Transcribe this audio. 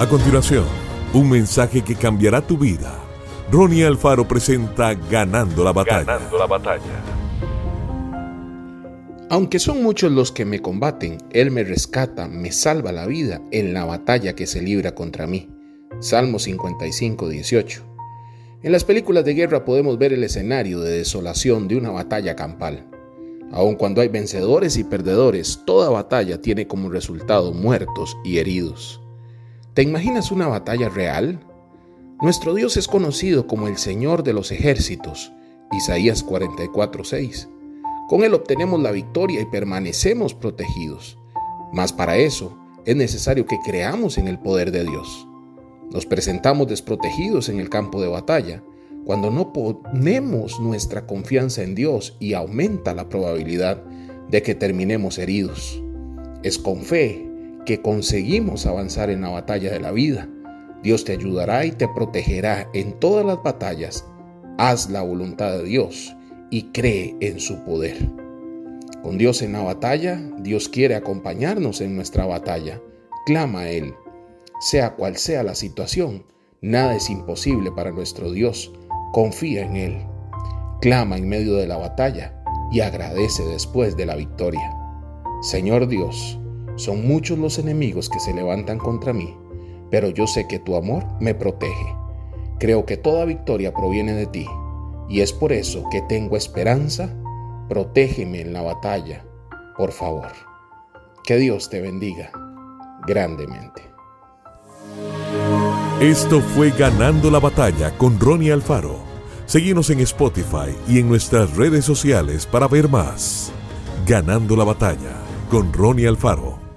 A continuación, un mensaje que cambiará tu vida. Ronnie Alfaro presenta Ganando la batalla. Ganando la batalla. Aunque son muchos los que me combaten, Él me rescata, me salva la vida en la batalla que se libra contra mí. Salmo 55, 18. En las películas de guerra podemos ver el escenario de desolación de una batalla campal. Aun cuando hay vencedores y perdedores, toda batalla tiene como resultado muertos y heridos. ¿Te imaginas una batalla real? Nuestro Dios es conocido como el Señor de los ejércitos. Isaías 44:6. Con Él obtenemos la victoria y permanecemos protegidos. Mas para eso es necesario que creamos en el poder de Dios. Nos presentamos desprotegidos en el campo de batalla cuando no ponemos nuestra confianza en Dios y aumenta la probabilidad de que terminemos heridos. Es con fe que conseguimos avanzar en la batalla de la vida. Dios te ayudará y te protegerá en todas las batallas. Haz la voluntad de Dios y cree en su poder. Con Dios en la batalla, Dios quiere acompañarnos en nuestra batalla. Clama a Él. Sea cual sea la situación, nada es imposible para nuestro Dios. Confía en Él. Clama en medio de la batalla y agradece después de la victoria. Señor Dios, son muchos los enemigos que se levantan contra mí, pero yo sé que tu amor me protege. Creo que toda victoria proviene de ti, y es por eso que tengo esperanza. Protégeme en la batalla, por favor. Que Dios te bendiga grandemente. Esto fue Ganando la Batalla con Ronnie Alfaro. Seguimos en Spotify y en nuestras redes sociales para ver más. Ganando la Batalla con Ronnie Alfaro.